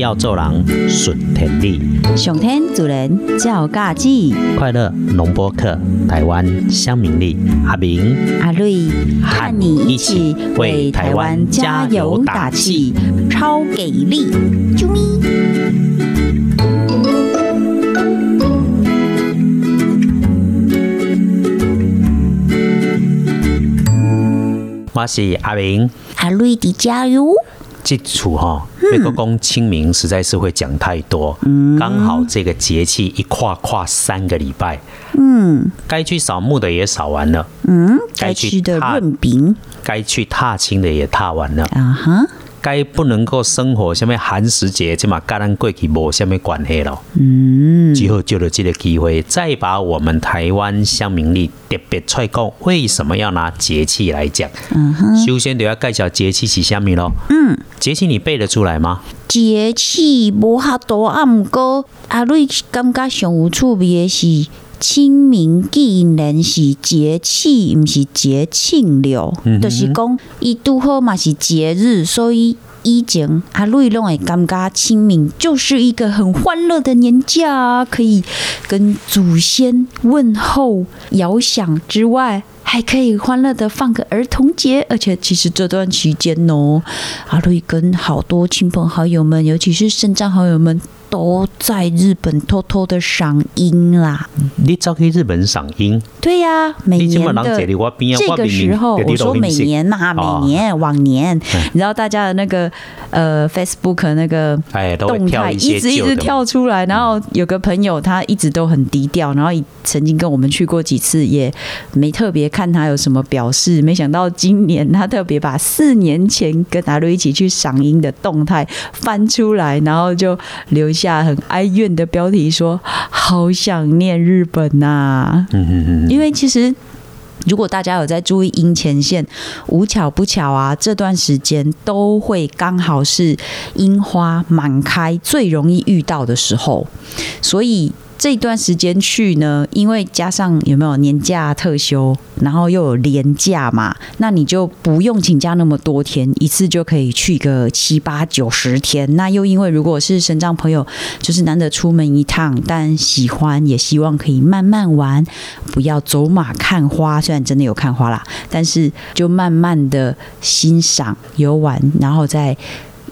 要做人顺天理，上天主人叫嘎子，快乐农播客，台湾乡民力，阿明阿瑞和你一起为台湾加油打气，超给力！啾咪！我是阿明。阿瑞的加油！这处哈，那个公清明实在是会讲太多，刚好这个节气一跨跨三个礼拜，嗯。该去扫墓的也扫完了，嗯，该去的踏润饼。该去踏青的也踏完了，啊哈，该不能够生活什么寒食节，这嘛跟咱过去无什么关系咯。嗯，之后就有这个机会，再把我们台湾乡民力特别出来讲，为什么要拿节气来讲？嗯哼，首先就要介绍节气是虾米咯。嗯，节气你背得出来吗？节气无遐多，啊，毋过阿瑞感觉上有趣味的是。清明既然是节气，毋是节庆了，嗯就是讲伊拄好嘛是节日，所以以前阿瑞拢会感觉清明就是一个很欢乐的年假啊，可以跟祖先问候、遥想之外。还可以欢乐的放个儿童节，而且其实这段期间哦，阿瑞跟好多亲朋好友们，尤其是肾脏好友们，都在日本偷偷的赏樱啦。你早去日本赏樱，对呀、每年的这个时候，我说每年呐、哦每年往年，嗯你知道大家的那个呃 Facebook 那个哎，动态跳一一直一直跳出来，然后有个朋友他一直都很低调，然后曾经跟我们去过几次，也没特别看他有什么表示。没想到今年他特别把四年前跟阿瑞一起去赏樱的动态翻出来，然后就留下很哀怨的标题说：“好想念日本呐、嗯嗯嗯，因为其实。如果大家有在注意樱前线，无巧不巧啊，这段时间都会刚好是樱花满开最容易遇到的时候，所以这段时间去呢，因为加上有没有年假特休，然后又有年假嘛，那你就不用请假那么多天，一次就可以去个七八九十天。那又因为如果是身障朋友，就是难得出门一趟，但喜欢也希望可以慢慢玩，不要走马看花。虽然真的有看花啦，但是就慢慢的欣赏游玩，然后再。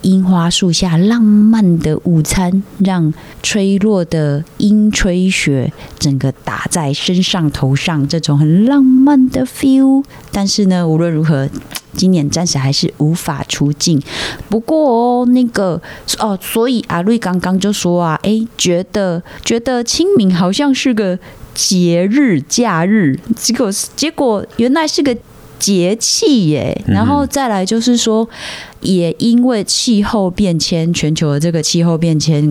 樱花树下浪漫的午餐，让吹落的樱吹雪整个打在身上头上，这种很浪漫的 feel。但是呢，无论如何，今年暂时还是无法出境。不过哦，那个哦，所以阿瑞刚刚就说啊，诶，觉得觉得清明好像是个节日假日，结果结果原来是个节气耶。然后再来就是说，也因为气候变迁，全球的这个气候变迁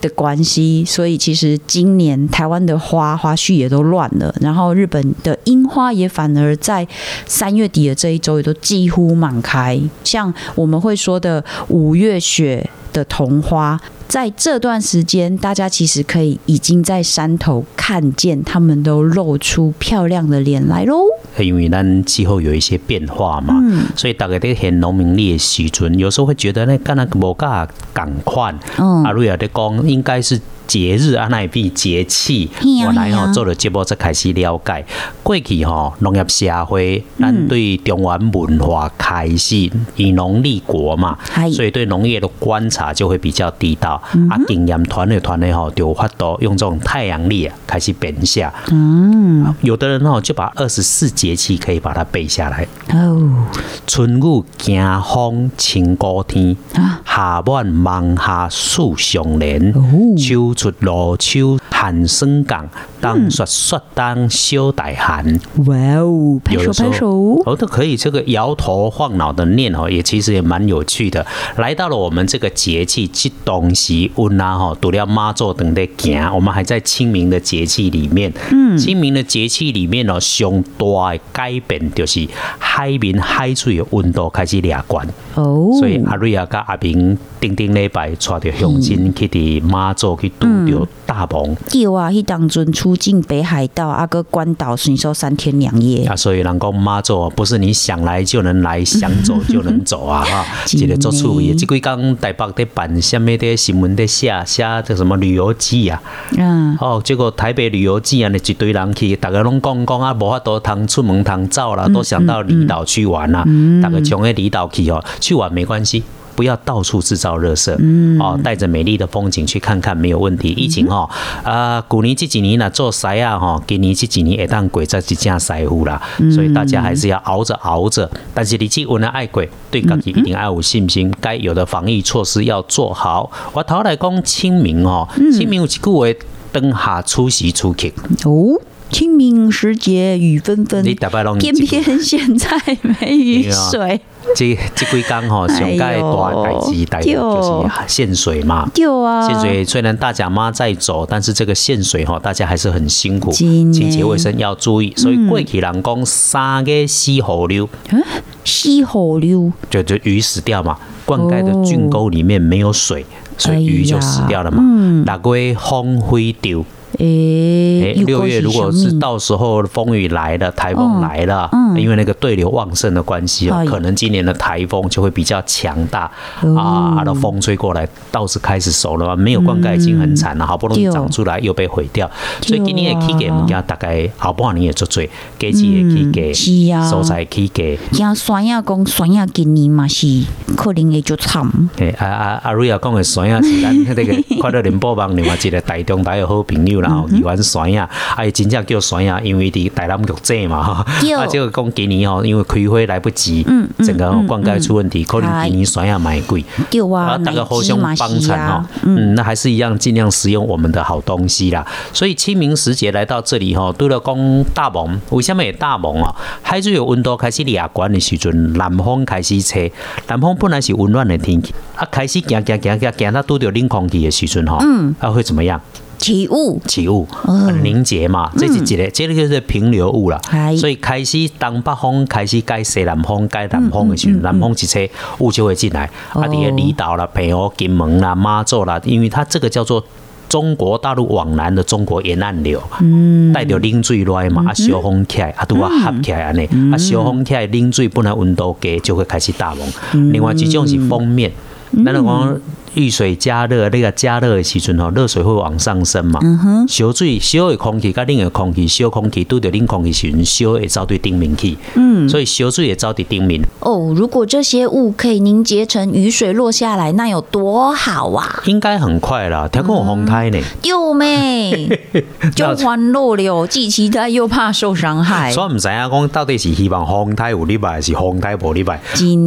的关系，所以其实今年台湾的花花絮也都乱了，然后日本的樱花也反而在三月底的这一周也都几乎满开，像我们会说的五月雪的桐花。在这段时间，大家其实可以已经在山头看见，他们都露出漂亮的脸来喽。因为咱气候有一些变化嘛，嗯所以大家在很农民历的时阵，有时候会觉得那，干那无噶赶快。嗯阿瑞亚在讲，应该是节日啊，那比节气。我来吼做了节目才开始了解，过去吼农业社会，嗯咱对中原文化开始以农立国嘛，所以对农业的观察就会比较地道。嗯啊，经验团的团的吼，就有法度用这种太阳历啊开始编下。嗯，有的人吼就把二十四节气可以把它背下来。哦，春雨惊风晴高天，啊夏满芒夏树相连，哦秋出露秋寒生港，当雪雪当休歹寒。哇哦，拍手拍手，哦，都可以这个摇头晃脑的念哦，也其实也蛮有趣的。来到了我们这个节气，这东西温啊哈，除了妈祖等的行，我们还在清明的节气里面。嗯，清明的节气里面哦，上大的改变就是海面海水的温度开始凉悬。哦，所以阿瑞啊甲阿明顶顶礼拜带着乡亲去伫妈祖去拄着大鹏。对啊，迄当阵出境北海道，啊个关岛顺收三天两夜，啊，所以人讲妈祖不是你想来就能来，想走就能走啊！哈，一个做趣味的。这几工台北在办什么的新闻在写写这什么旅游记啊？嗯，哦，结果台北旅游记啊，那一堆人去，大家拢讲讲啊，无法度通出门通走啦，都想到离岛去玩啦。大家从那离岛去哦，去玩没关系。不要到处制造热色，哦，带着美丽的风景去看看没有问题。疫情哦，啊，古年这几年呢做筛啊哈，今年这几年也当鬼在这架筛乎啦，所以大家还是要熬着熬着。但是你去温了爱鬼，对自己一定要有信心，该有的防疫措施要做好。我头来讲清明哦，清明有一句话，灯下出席出去。哦，清明时节雨纷纷，偏偏现在没雨水，这这几工吼，上届大代志，大概就是限水嘛。对啊，限水虽然大甲妈在走，但是这个限水哈，大家还是很辛苦，清洁卫生要注意。所以过去人讲三个死河流，西河流，就就鱼死掉嘛，灌溉的郡沟里面没有水，所以鱼就死掉了嘛。六月风灰丢。诶、诶，六月如果是到时候风雨来了，台风来了，嗯因为那个对流旺盛的关系哦哎，可能今年的台风就会比较强大哦。啊，啊，那风吹过来，倒是开始熟了嘛，没有灌溉已经很惨了，好不容易长出来又被毁掉，所以今年的起价物件大概后半年也做做，价钱的是起价，啊。蔬菜起价。像酸呀，讲酸呀，今年嘛是可能会就惨。诶，啊啊阿瑞亚讲的酸呀，是咱迄个 快乐联播网另外一个台中台的好朋友啦，吼，嗯喜欢酸呀，啊，伊真正叫酸呀，因为伫台南局这嘛，啊，结果讲今年吼，因为开花来不及，嗯嗯整个嗯灌溉出问题，可能嗨。今年酸呀买贵，对啊，大家互相帮衬哈啊，，嗯，那还是一样尽量使用我们的好东西啦。所以清明时节来到这里吼，除了讲大蒙，为什么会大蒙啊？海水有温度开始凉悬的时阵，南风开始吹，南方本来是温暖的天气，啊，开始行行行行行到拄着冷空气的时阵哈，嗯，啊会怎么样？起雾，起雾、嗯。凝结嘛，这是一个，这个就是平流雾啦。所以开始东北风开始改西南风，改南风的时候，南风一吹，雾就会进来。啊，伫个离岛啦、澎湖、金门啦、妈祖啦，因为它这个叫做。中国大陆往南的中国沿岸流，带着冷水来嘛，啊，小风起来，啊，拄啊合起来安尼，啊，小风起来，冷水本来温度低，就会开始大风。另外一种是封面，咱就讲遇水加热，那个加热的时阵吼，热水会往上升嘛。嗯哼烧水烧的空气甲冷的空气，烧空气拄着冷空气时阵，烧会走对顶面去。嗯，所以烧水会走对顶面。哦，如果这些雾可以凝结成雨水落下来，那有多好啊！应该很快啦，听讲有风台呢，又妹就欢乐了，既期待又怕受伤害。所以唔知影讲到底是希望风台有礼拜，还是风台无礼拜。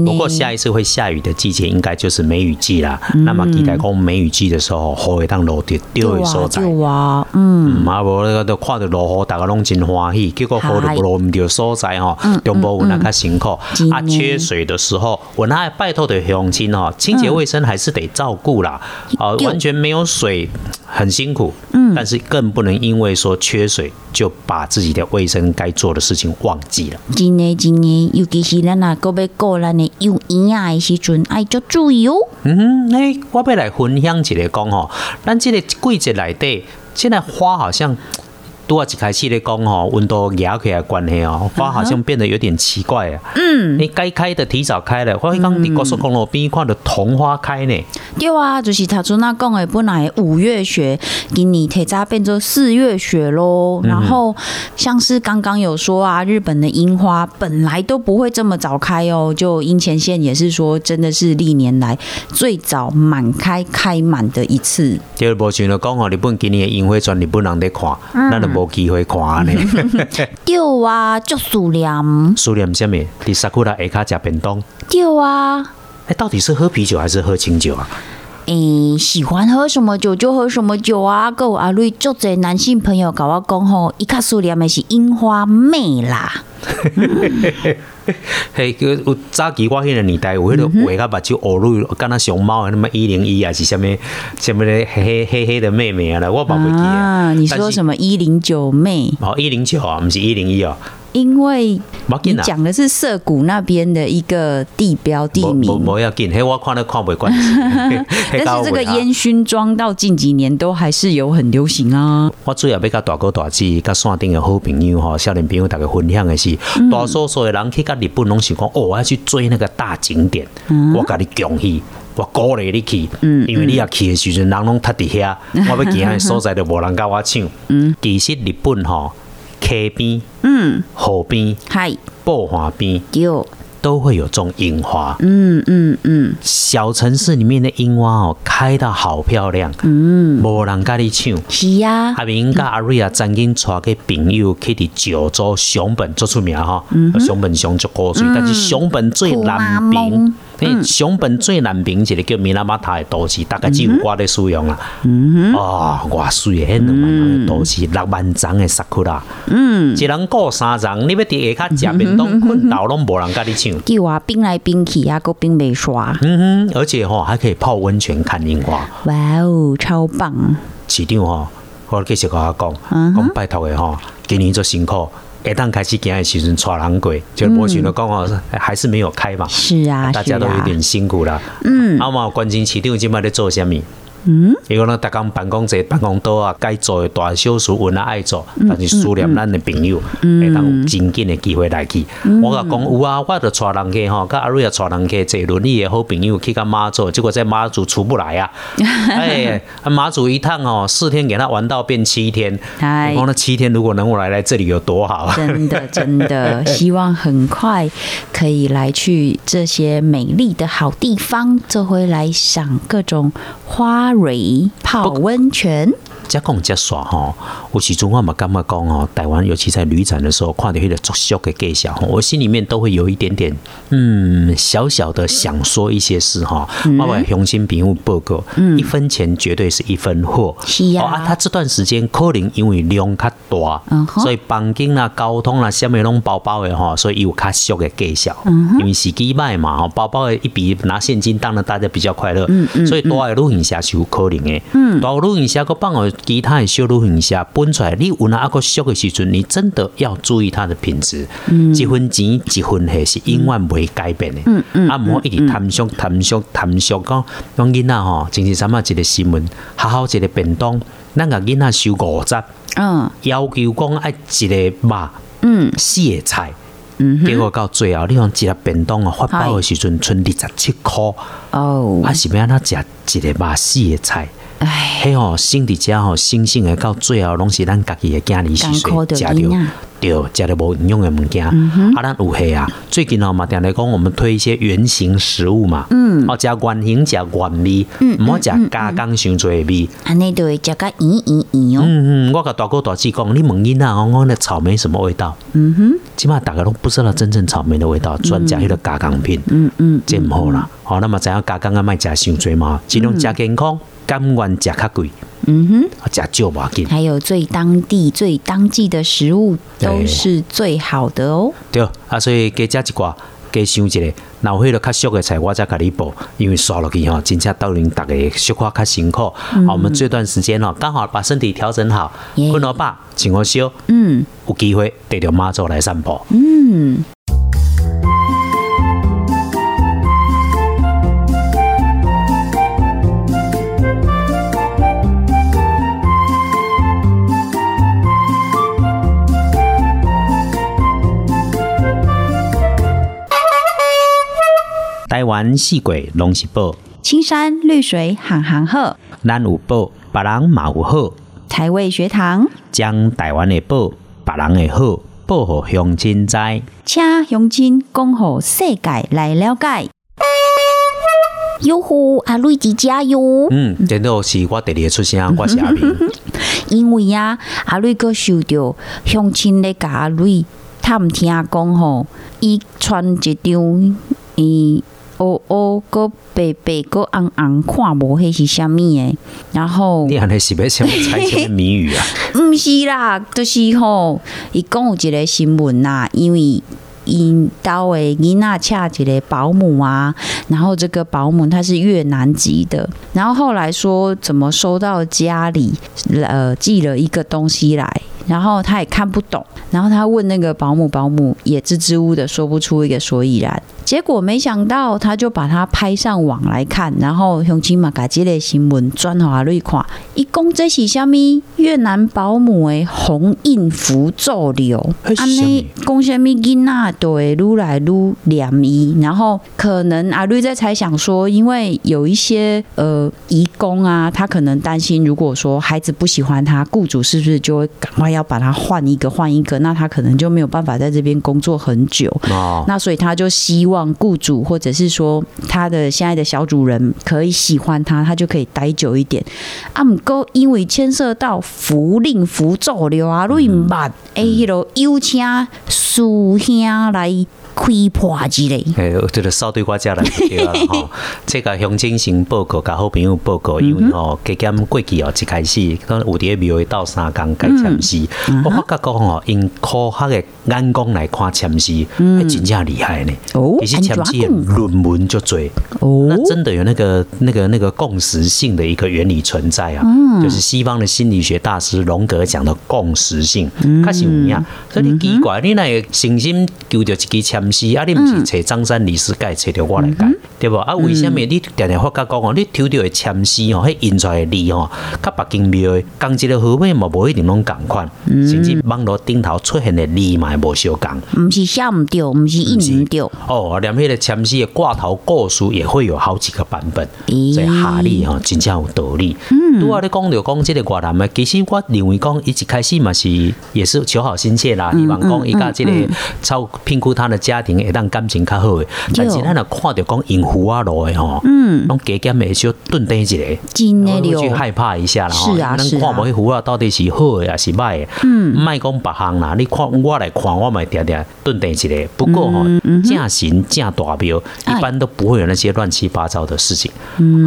不过下一次会下雨的季节，应该就是梅雨季啦。那么期待讲梅雨季的时候，雨会当落伫对的所在。嗯，嗯，啊无那个都看到落雨，大家拢真欢喜。结果雨嗨就落唔到所在吼，中部有那较辛苦。啊，缺水的时候，我那拜托的乡亲哦，清洁卫生还是得照顾啦。啊，对完全没有水很辛苦。嗯，但是更不能因为说缺水就把自己的卫生该做的事情忘记了。真的真的，尤其是咱若个要过咱的有营养的时阵，爱足注意哦。嗯，诶，我要来分享一个讲吼，咱这个季节内底，现在花好像。拄啊一开始咧讲吼，温度压起来关系哦，花好像变得有点奇怪啊。嗯，你该开的提早开了，我刚伫高速公路边看到桐花开呢。对啊，就是头先那讲的，本来五月雪，今年提早变成四月雪喽。然后像是刚刚有说啊，日本的樱花本来都不会这么早开哦，就樱前线也是说，真的是历年来最早满开开满的一次。第二无想到讲吼，日本今年的樱花全日本人在看，咱就无机会看呢。对啊，就思念。思念什么？伫萨库拉下骹食便当。对啊，哎，到底是喝啤酒还是喝清酒啊？诶、喜欢喝什么酒就喝什么酒啊。跟我阿瑞足侪男性朋友跟我讲吼，伊卡思念的是樱花妹啦。嘿，个有早期我迄个年代有迄个画甲目睭乌绿，敢若熊猫啊那么一零一啊，是啥物啥物咧黑黑黑的妹妹啊啦，我嘛袂记啊，你说什么？么一零九妹？哦，一零九啊，毋是一零一哦，因为你。讲的是涩谷那边的一个地标地名。不要紧，嘿我看都看不惯。但是这个烟熏妆到近几年都还是有很流行啊。我主要要甲大哥大姐、甲山顶的好朋友吼、少年朋友大家分享的是，嗯大多数的人去甲日本拢想讲，哦，我要去追那个大景点，嗯我甲你恭喜。我鼓励你去，因为你也去的时阵，人拢塌伫遐，我要行的所在就无人甲我抢。其实日本吼，溪边、嗯，河边、嗨，步行边有，都会有种樱花。嗯嗯嗯。小城市里面的樱花哦，开得好漂亮，嗯，无人甲你抢。是啊、阿明甲阿瑞啊，曾经带个朋友去伫九州熊本做出名吼，熊本熊足高水，但是熊本最南边，诶，熊本最南边一个叫米拉马塔的都市，大概只有我咧使用啦。哦，偌水的迄两万人的都市，六万丛的萨库拉，嗯，一人顾三丛，你要伫下骹食便当困倒拢无人甲你抢。叫我冰来冰去啊，个冰没刷，嗯。哼，而且吼还可以泡温泉看樱花。哇哦，超棒！市长吼，我继续甲我讲，嗯。讲拜托的吼，今年做辛苦，下当开始行的时阵带人过，就无想到讲哦，还是没有开嘛，是啊，大家都有点辛苦啦。嗯啊嘛，关心市场即摆咧做啥物？嗯，伊讲咱逐工办公坐办公桌啊，该做的大小事阮也爱做，嗯但是思念咱的朋友，会当有真紧的机会来去。嗯。我甲讲有啊，我着带人去吼，甲阿瑞也带人去坐轮椅的好朋友去甲妈祖，结果在妈祖出不来啊！哎，妈祖一趟哦，四天给他玩到变七天，哎我讲那七天如果能够来来这里有多好啊！真的 真的，希望很快可以来去这些美丽的好地方，这回来赏各种花蕊、泡温泉。加讲加耍吼，有时阵我嘛感觉讲吼，台湾尤其在旅展的时候，看到迄个作秀的介绍吼，我心里面都会有一点点嗯小小的想说一些事哈。我把雄心朋友报告，一分钱绝对是一分货。是啊哦啊，他这段时间可能因为量较大，嗯所以房间啦、交通啦、什么拢包包的吼，所以有较俗的介绍。嗯因为时机歹嘛，吼，包包的一笔拿现金，当然大家比较快乐。嗯所以大的旅行社是有可能的。大的旅行社佮放哦其他的小旅行社分出来，你有哪一个俗的时阵，你真的要注意它的品质。一分钱一分货是永远袂改变的。嗯嗯啊，毋好一直贪俗贪俗贪俗，讲讲囡仔吼，真是啥物一个新闻，好好一个便当，咱甲囡仔收五十，嗯要求讲爱一个肉嗯四个菜。嗯，结果到最后，你讲一粒便当哦，发包的时阵剩二十七块，哦啊，是要安怎食一个肉四个菜？哎，迄吼，生伫遮吼，星星的到最后拢是咱家己的囝儿艰是苦就水食着对，食着无营养的物件。嗯啊，咱有嘿啊，最近哦嘛，定来讲我们推一些圆形食物嘛，嗯。哦，食圆形，食圆味，嗯毋好食加工伤多的味。安尼就会食个圆圆圆哦。嗯嗯，我甲大哥大姐讲，你问囡仔讲，讲那草莓什么味道？嗯哼，起码大家都不知道真正草莓的味道，专食迄个加工品。嗯嗯，这毋好啦。好，那么知影加工啊，莫食伤侪嘛，尽量食健康，甘愿食较贵，嗯哼。食少无要紧。还有最当地、最当季的食物都是最好的哦。对，啊，所以加食一寡，加想一下，若有迄个较俗的菜，我再甲你报，因为刷落去吼，真正斗阵逐个小可较辛苦。啊，我们这段时间哦，刚好把身体调整好，耶困好饱，请好休，嗯有机会带着妈祖来散步。嗯，台湾四季拢是宝，青山绿水行行好，咱有宝，别人嘛有好。台味学堂，将台湾的宝，别人的好，报互乡亲知。请乡亲讲互世界来了解。哟呼，阿瑞迪加油！嗯，真的是我第二个出声，我是阿明。因为啊，阿瑞哥受到乡亲咧甲阿瑞探听讲吼，伊传一张伊乌乌个白白个红红，看无迄是啥物诶。然后你安尼是要什么 猜什么谜语啊？毋是啦，就是吼，伊讲有一个新闻啦，因为。因兜诶囡仔请一个保姆啊，然后这个保姆她是越南籍的，然后后来说怎么收到家里呃寄了一个东西来，然后他也看不懂，然后他问那个保姆，保姆也支支吾吾的说不出一个所以然。结果没想到，他就把它拍上网来看，然后雄起嘛，把这类新闻转华瑞看，一共这是虾米越南保姆的红印符咒流，安尼讲虾米囡仔都会愈来愈凉意，然后可能阿瑞在猜想说，因为有一些呃义工啊，他可能担心，如果说孩子不喜欢他，雇主是不是就会赶快要把他换一个换一个，那他可能就没有办法在这边工作很久，哦那所以他就希望。望雇主或者是说他的现在的小主人可以喜欢他，他就可以待久一点。啊，唔过因为牵涉到福令符咒流啊，瑞曼哎，迄啰邀请师兄来。开破之类，诶，这个扫对我家来对啊吼。这个乡亲型报告，甲好朋友报告，因为吼加减过去哦，一开始有伫庙会斗三工改签诗，我发觉讲吼，用科学的眼光来看签诗，还真正厉害呢。哦，其实签诗论文就多，哦，那真的有那个那个那个共识性的一个原理存在啊。嗯，就是西方的心理学大师荣格讲的共识性，确实有影。所以你奇怪，你那个信心求着一支签。毋是啊，你毋是找张三李四改，找着我来改，对无啊？为什么你常常发觉讲哦，你抽到的签诗哦，迄印出来的字哦，甲北京庙的钢一个号码嘛，无一定拢共款，甚至网络顶头出现的字嘛，无相共。毋是写毋对，毋是印毋对。哦，连迄个签诗的挂头故事也会有好几个版本，所以下理吼真正有道理。嗯，拄啊，你讲着讲即个越南的，其实我认为讲伊一开始嘛是也是求好心切啦，希望讲伊甲即个超评估他的家。家庭会当感情较好诶，但是咱若看着讲引虎啊路诶吼，嗯，拢加减会小顿低一个，真诶去害怕一下啦吼。是啊，是啊。看无迄虎啊到底是好诶还是歹诶？嗯，莫讲别项啦，你看我来看，我咪定定顿低一个。不过吼，正神正大庙一般都不会有那些乱七八糟的事情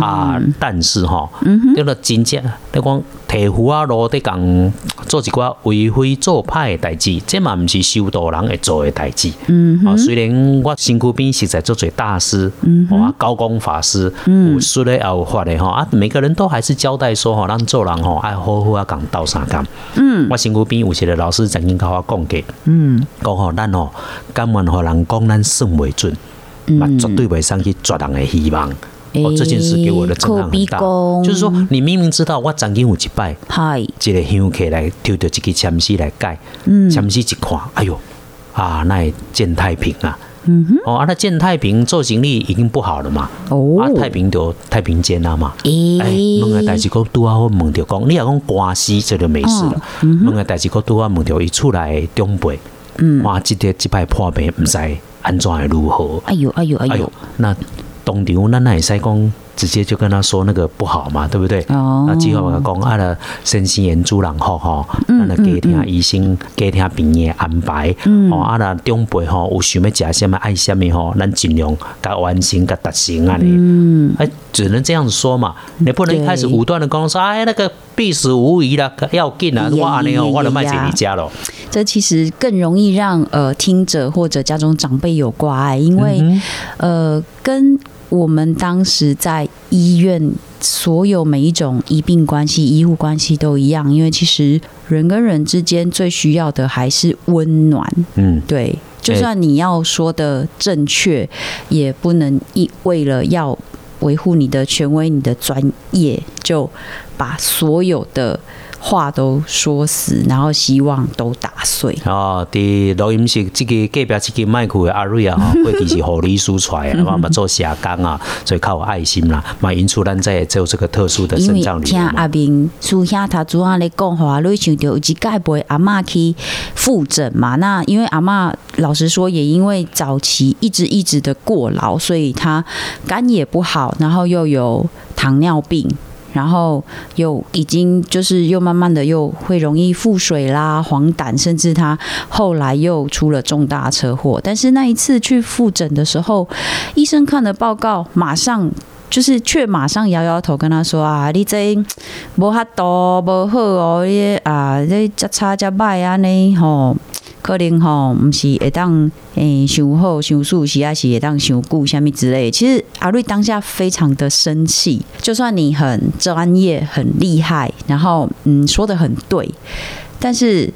啊。但是吼，叫做真正你讲。提壶啊，路伫共做一寡为非作歹诶代志，这嘛毋是修道人会做诶代志。嗯，啊，虽然我身躯边实在做做大师，嗯，啊，高公法师，嗯，说咧也有法咧吼啊，每个人都还是交代说吼，咱做人吼爱好好啊共斗三讲。嗯，我身躯边有一个老师曾经甲我讲过，嗯，讲吼咱吼敢愿互人讲咱算袂准，嘛绝对袂使去绝人诶希望。哦，这件事给我的震撼很大。就是说，你明明知道我曾经有一摆，一个香客来抽到一个签诗来盖，签诗一看，哎呦，啊，那见太平啊，嗯哦，啊，那见太平做行李已经不好了嘛，哦，啊，太平就太平间啊嘛，哎，问个代志个拄啊，我问着讲，你若讲关系这就没事了，问个代志个拄啊，问着伊出来中辈，哇，这个这摆破病，唔知安怎会如何？哎呦，哎呦，哎呦，那。东场那那也塞讲，直接就跟他说那个不好嘛，对不对？哦。那之后我讲啊了，身心严重然后哈，那给听医生给听病院安排。嗯。哦，啊了长辈吼有想要食什么爱什么吼，咱尽量甲完成甲达成啊你。嗯。哎，只能这样子说嘛，你不能一开始武断的讲说，哎，那个必死无疑了，要紧啊，哇，你哦，我都卖给你家了。这其实更容易让呃听者或者家中长辈有挂碍，因为呃跟。我们当时在医院，所有每一种医病关系、医护关系都一样，因为其实人跟人之间最需要的还是温暖。嗯，对，就算你要说的正确，也不能一为了要维护你的权威、你的专业，就把所有的。话都说死，然后希望都打碎。哦，伫录音室这个隔壁这个麦克的阿瑞啊，哈，过去是护理师出来，我嘛做社工啊，所以靠爱心啦，嘛引出咱在做这个特殊的肾脏里听阿明叔兄他主要咧讲话，瑞想到有一盖陪阿妈去复诊嘛。那因为阿妈老实说，也因为早期一直一直的过劳，所以他肝也不好，然后又有糖尿病。然后又已经就是又慢慢的又会容易腹水啦、黄疸，甚至他后来又出了重大车祸。但是那一次去复诊的时候，医生看了报告，马上。就是却马上摇摇头跟他说啊，你这无哈多无好哦，你啊这这差这歹啊呢吼，可能吼毋是会当诶想好想舒适，还是会当想顾虾米之类。其实阿瑞当下非常的生气，就算你很专业很厉害，然后嗯说的很对，但是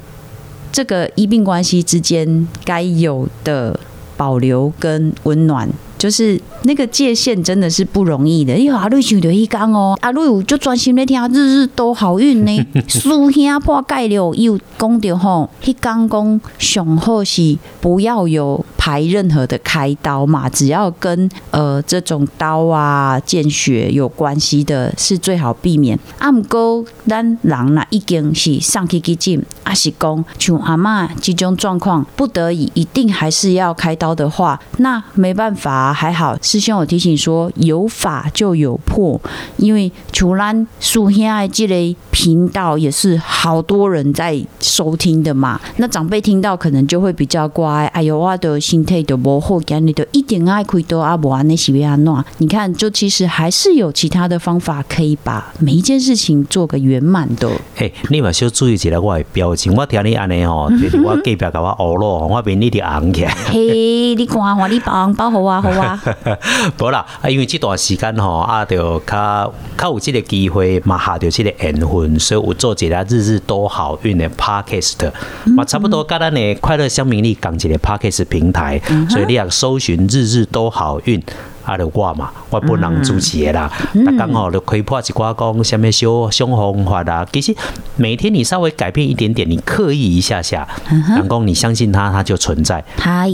这个医病关系之间该有的保留跟温暖。就是那个界限真的是不容易的。因为阿瑞想到一讲哦，阿瑞就专心在听，日日都好运呢。苏兄破盖了又讲到吼，一讲讲上好是不要有排任何的开刀嘛，只要跟呃这种刀啊见血有关系的，是最好避免。啊，毋过咱人呐已经是上去去进，阿是讲像阿妈这种状况，不得已一定还是要开刀的话，那没办法。还好，师兄有提醒说，有法就有破，因为除咱苏兄爱这类频道也是好多人在收听的嘛。那长辈听到可能就会比较乖，哎呦，我的心态都不好，今日都一点爱亏多阿伯安那西维安诺。你看，就其实还是有其他的方法可以把每一件事情做个圆满的。嘿，你嘛需要注意起来我的表情，我听你安尼吼，我隔壁甲我恶咯，我面你的红起来。嘿，你看我你包包好啊，好啊。无啦，啊，因为这段时间吼，啊，就较较有这个机会，嘛下着这个缘分，所以我做一个日日都好运的 podcast，嘛差不多跟咱的快乐乡民力讲一个 podcast 平台，所以你要搜寻日日都好运。啊，就我嘛，我本人主持的啦。那刚好就开破一寡讲什么小小方法啦。其实每天你稍微改变一点点，你刻意一下下，人讲你相信它，它就存在。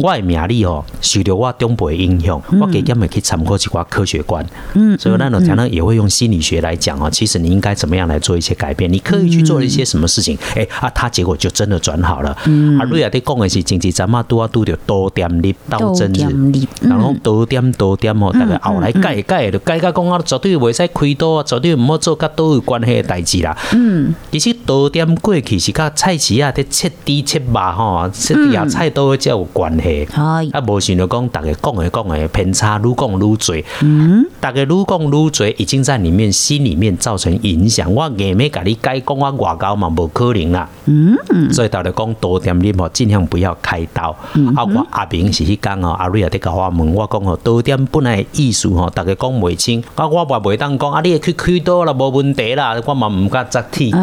我的名利哦，受到我中辈影响，我给他们去参考一寡科学观。嗯，所以那种才能也会用心理学来讲哦。其实你应该怎么样来做一些改变？你刻意去做了一些什么事情？哎啊，他结果就真的转好了。啊，瑞亚在讲的是经济，咱嘛都要拄着多点力到真日，然后多点多点。大家后来改改，就改改讲啊，绝对袂使开刀啊，绝对毋好做甲刀有关系的代志啦。嗯，其实刀点过去是甲菜市啊，伫切猪切肉吼，切野菜刀才有关系。啊，无想着讲，逐个讲诶讲诶偏差愈讲愈多。嗯，大家愈讲愈多，已经在里面心里面造成影响。我硬要甲你改讲我，外交嘛无可能啦。嗯，所以大家讲刀点你吼，尽量不要开刀。啊，我阿明是迄工哦，阿瑞也伫甲我问，我讲哦，刀点本来。意思吼，大家讲袂清，啊，我话袂当讲啊，你去开刀啦，无问题啦，我嘛唔敢再替替，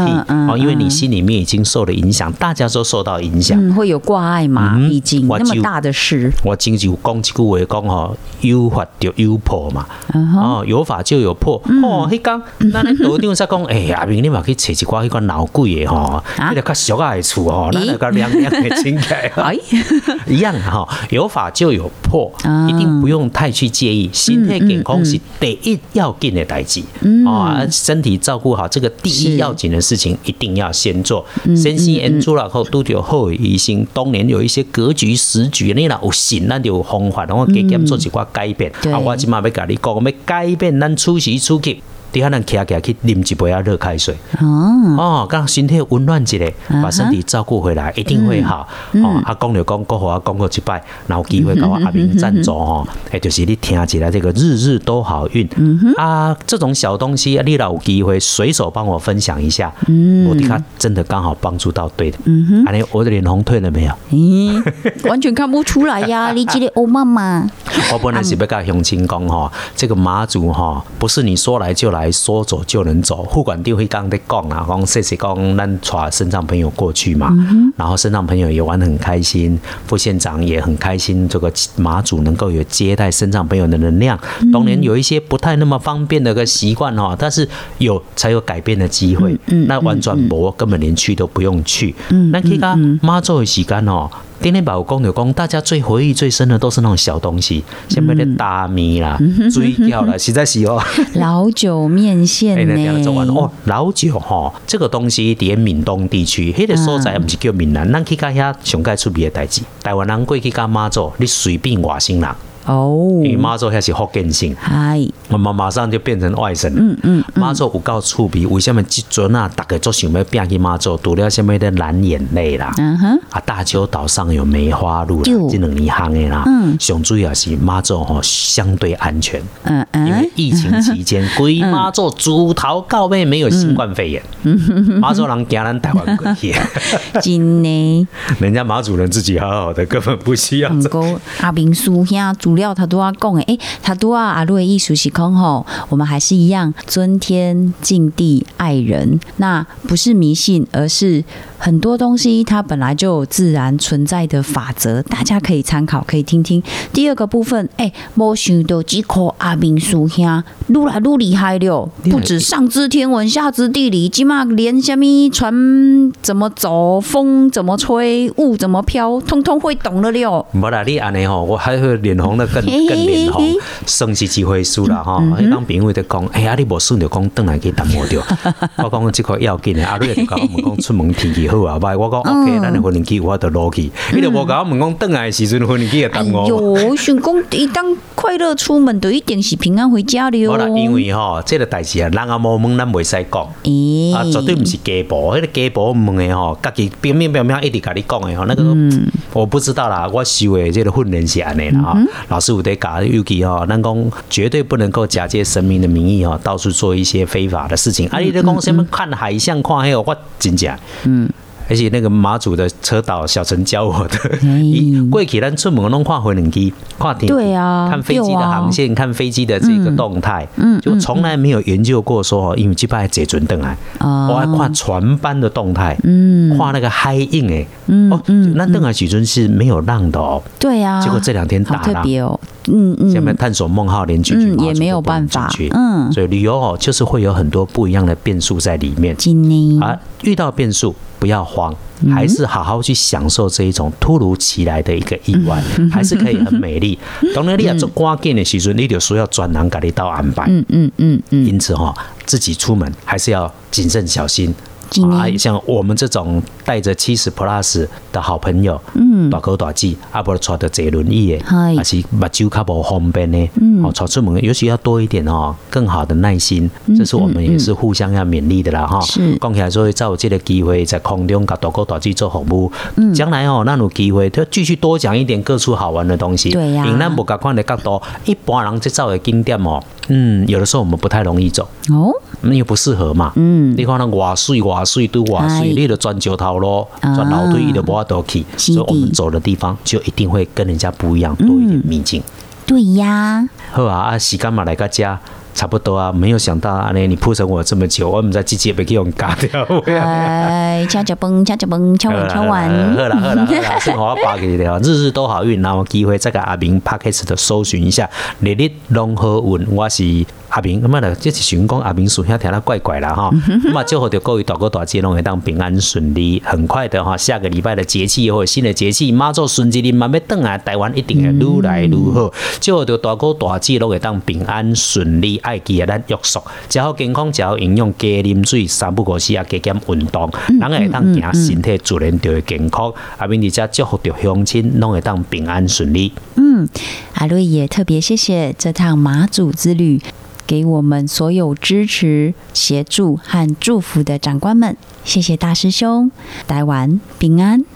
哦，因为你心里面已经受了影响，大家都受到影响，会有挂碍嘛，已经那么大的事。我经就讲一句话讲吼，有法就有破嘛，哦，有法就有破，哦，迄讲，那你头顶在讲，哎呀，明你嘛去找一寡迄个闹鬼的吼，迄个较俗爱厝吼，那个凉凉的起来，哎，一样哈，有法就有破，一定不用太去介意。心态健康是第一要紧的代志啊！身体照顾好，这个第一要紧的事情一定要先做。身心安住了后，都有后遗心。当年有一些格局、时局，你若有心，咱就有方法，然后给减做一寡改变。啊，我今嘛要甲你讲，要改变咱出时出去。你可能起起去啉一杯啊热开水哦哦，让身体温暖一下，把身体照顾回来，一定会好哦。阿讲就讲，过后阿讲过一拜，然后机会搞阿明赞助哦，哎，就是你听起来这个日日都好运啊，这种小东西，你老有机会随手帮我分享一下，我的卡真的刚好帮助到对的。嗯哼，阿我的脸红退了没有？咦，完全看不出来呀，你记得欧妈妈。我本来是要甲乡亲讲哈，这个妈祖哈，不是你说来就来。说走就能走，护管定会刚在讲啊，讲谢谢讲咱带身障朋友过去嘛，然后身障朋友也玩得很开心，副县长也很开心，这个马祖能够有接待身障朋友的能量。当年有一些不太那么方便的个习惯哈，但是有才有改变的机会。那玩转博根本连去都不用去。那其他妈祖的时间哦。天天把我讲就讲，大家最回忆最深的都是那种小东西，像那个大米啦、水饺啦，实在是哦。老酒面线呢？哦，老酒哈，这个东西在闽东地区，迄个所在不是叫闽南，咱去到遐上盖出名的代志。台湾人过去干妈做，你随便外省人。哦，因为妈祖还是福建省，嗨，我们马上就变成外省。人。嗯嗯，妈祖有够趣味，为什么即阵啊，大家都想要变去妈祖，除了什么的蓝眼泪啦，嗯哼，啊，大邱岛上有梅花鹿啦对，这两年行的啦，嗯。上主要是妈祖吼相对安全，嗯嗯因为，疫情期间，规妈祖猪头到尾没有新冠肺炎，妈祖人惊咱台湾过去，真的。人家马主人自己好好的，根本不需要阿明叔兄主料他都要讲诶，诶，他都要阿瑞艺术是空吼，我们还是一样尊天敬地爱人，那不是迷信，而是很多东西它本来就有自然存在的法则，大家可以参考，可以听听。第二个部分，诶，没想到这颗阿明叔兄愈来愈厉害了，不止上知天文下知地理，起码连什么船怎么走，风怎么吹，雾怎么飘，通通会懂了了。无啦，你安尼吼，我还会脸红的更更脸红，算是一回事啦吼。迄当朋友在讲，哎呀，你无算着讲，转来去淡薄着。我讲即块要紧的，阿瑞就讲我们讲，出门天气好啊歹？我讲 OK，咱的婚礼机有法度落去。伊就无甲我问讲，转来的时阵婚礼机会哎耽误。呦，我想讲，一当快乐出门，就一定是平安回家了。无啦，因为吼，这个代志啊，人啊无问，咱袂使讲。诶、啊，绝对毋是家婆，迄、个家婆问的吼，家己表面表面一直甲你讲的吼，那个、我不知道啦，我收的这个训练是安尼啦哈。老师有在教，尤其吼，咱讲绝对不能够假借神明的名义吼，到处做一些非法的事情。啊，你咧讲什么看海象看迄个，我真正。嗯。而且那个马祖的车导小陈教我的，伊过去咱出门拢看飞轮机，看天气对啊看飞机的航线，看飞机的这个动态，嗯就从来没有研究过说，因为这摆坐船登来，哦。我还看船班的动态，嗯。画那个海印诶，嗯哦，那邓来许尊是没有浪的哦，对啊，结果这两天好大浪，嗯嗯，下面探索梦号连进去嗯也没有办法。去嗯。所以旅游哦，就是会有很多不一样的变数在里面。今年。啊，遇到变数不要慌，嗯还是好好去享受这一种突如其来的一个意外，嗯还是可以很美丽。当然，你要做关键的时候，你就需要专人给你到安排。嗯嗯嗯嗯，因此哈、自己出门还是要谨慎小心。啊，像我们这种带着七十 plus 的好朋友，嗯。大哥大姐，啊，不坐着坐轮椅的，嗨。还是目睭较无方便的，嗯。哦，出出门尤其要多一点哦，更好的耐心，这是我们也是互相要勉励的啦哈。嗯是。讲起来说，才有这个机会在空中甲大哥大姐做服务，嗯。将来哦，咱有机会就继续多讲一点各处好玩的东西。对呀。因为咱无共款的角度，一般人这走的景点哦，嗯，有的时候我们不太容易走。哦，那又不适合嘛。嗯你看那瓦碎瓦碎对外哎水，你就钻石头路，啊钻楼梯，你就无法度去。是所以我们走的地方就一定会跟人家不一样，多一点秘境。对呀，好啊，啊，时间嘛来个家。差不多啊，没有想到啊，你，你铺成我这么久，我们在季节被给用嘎掉。哎，敲脚崩，敲脚崩，敲完，敲完，好啦好啦好啦，生活八个了，日日都好运。然后有机会再给阿明 p a c k a g e 的搜寻一下，日日拢好运。我是阿明，咁啊啦，这是想讲阿明属下听他怪怪啦哈。咁啊，祝福着各位大哥大姐拢会当平安顺利。很快的哈，下个礼拜的节气或者新的节气，妈祖顺吉林慢慢等来，台湾一定会愈来愈好。祝福着大哥大姐拢会当平安顺利，爱记得咱约束，食好健康，食好营养，加啉水，三不五时啊，加减运动，人会当行身体自然就会健康。阿明伫遮祝福着乡亲拢会当平安顺利。嗯，阿瑞也特别谢谢这趟马祖之旅。给我们所有支持、协助和祝福的长官们，谢谢大师兄，台湾平安。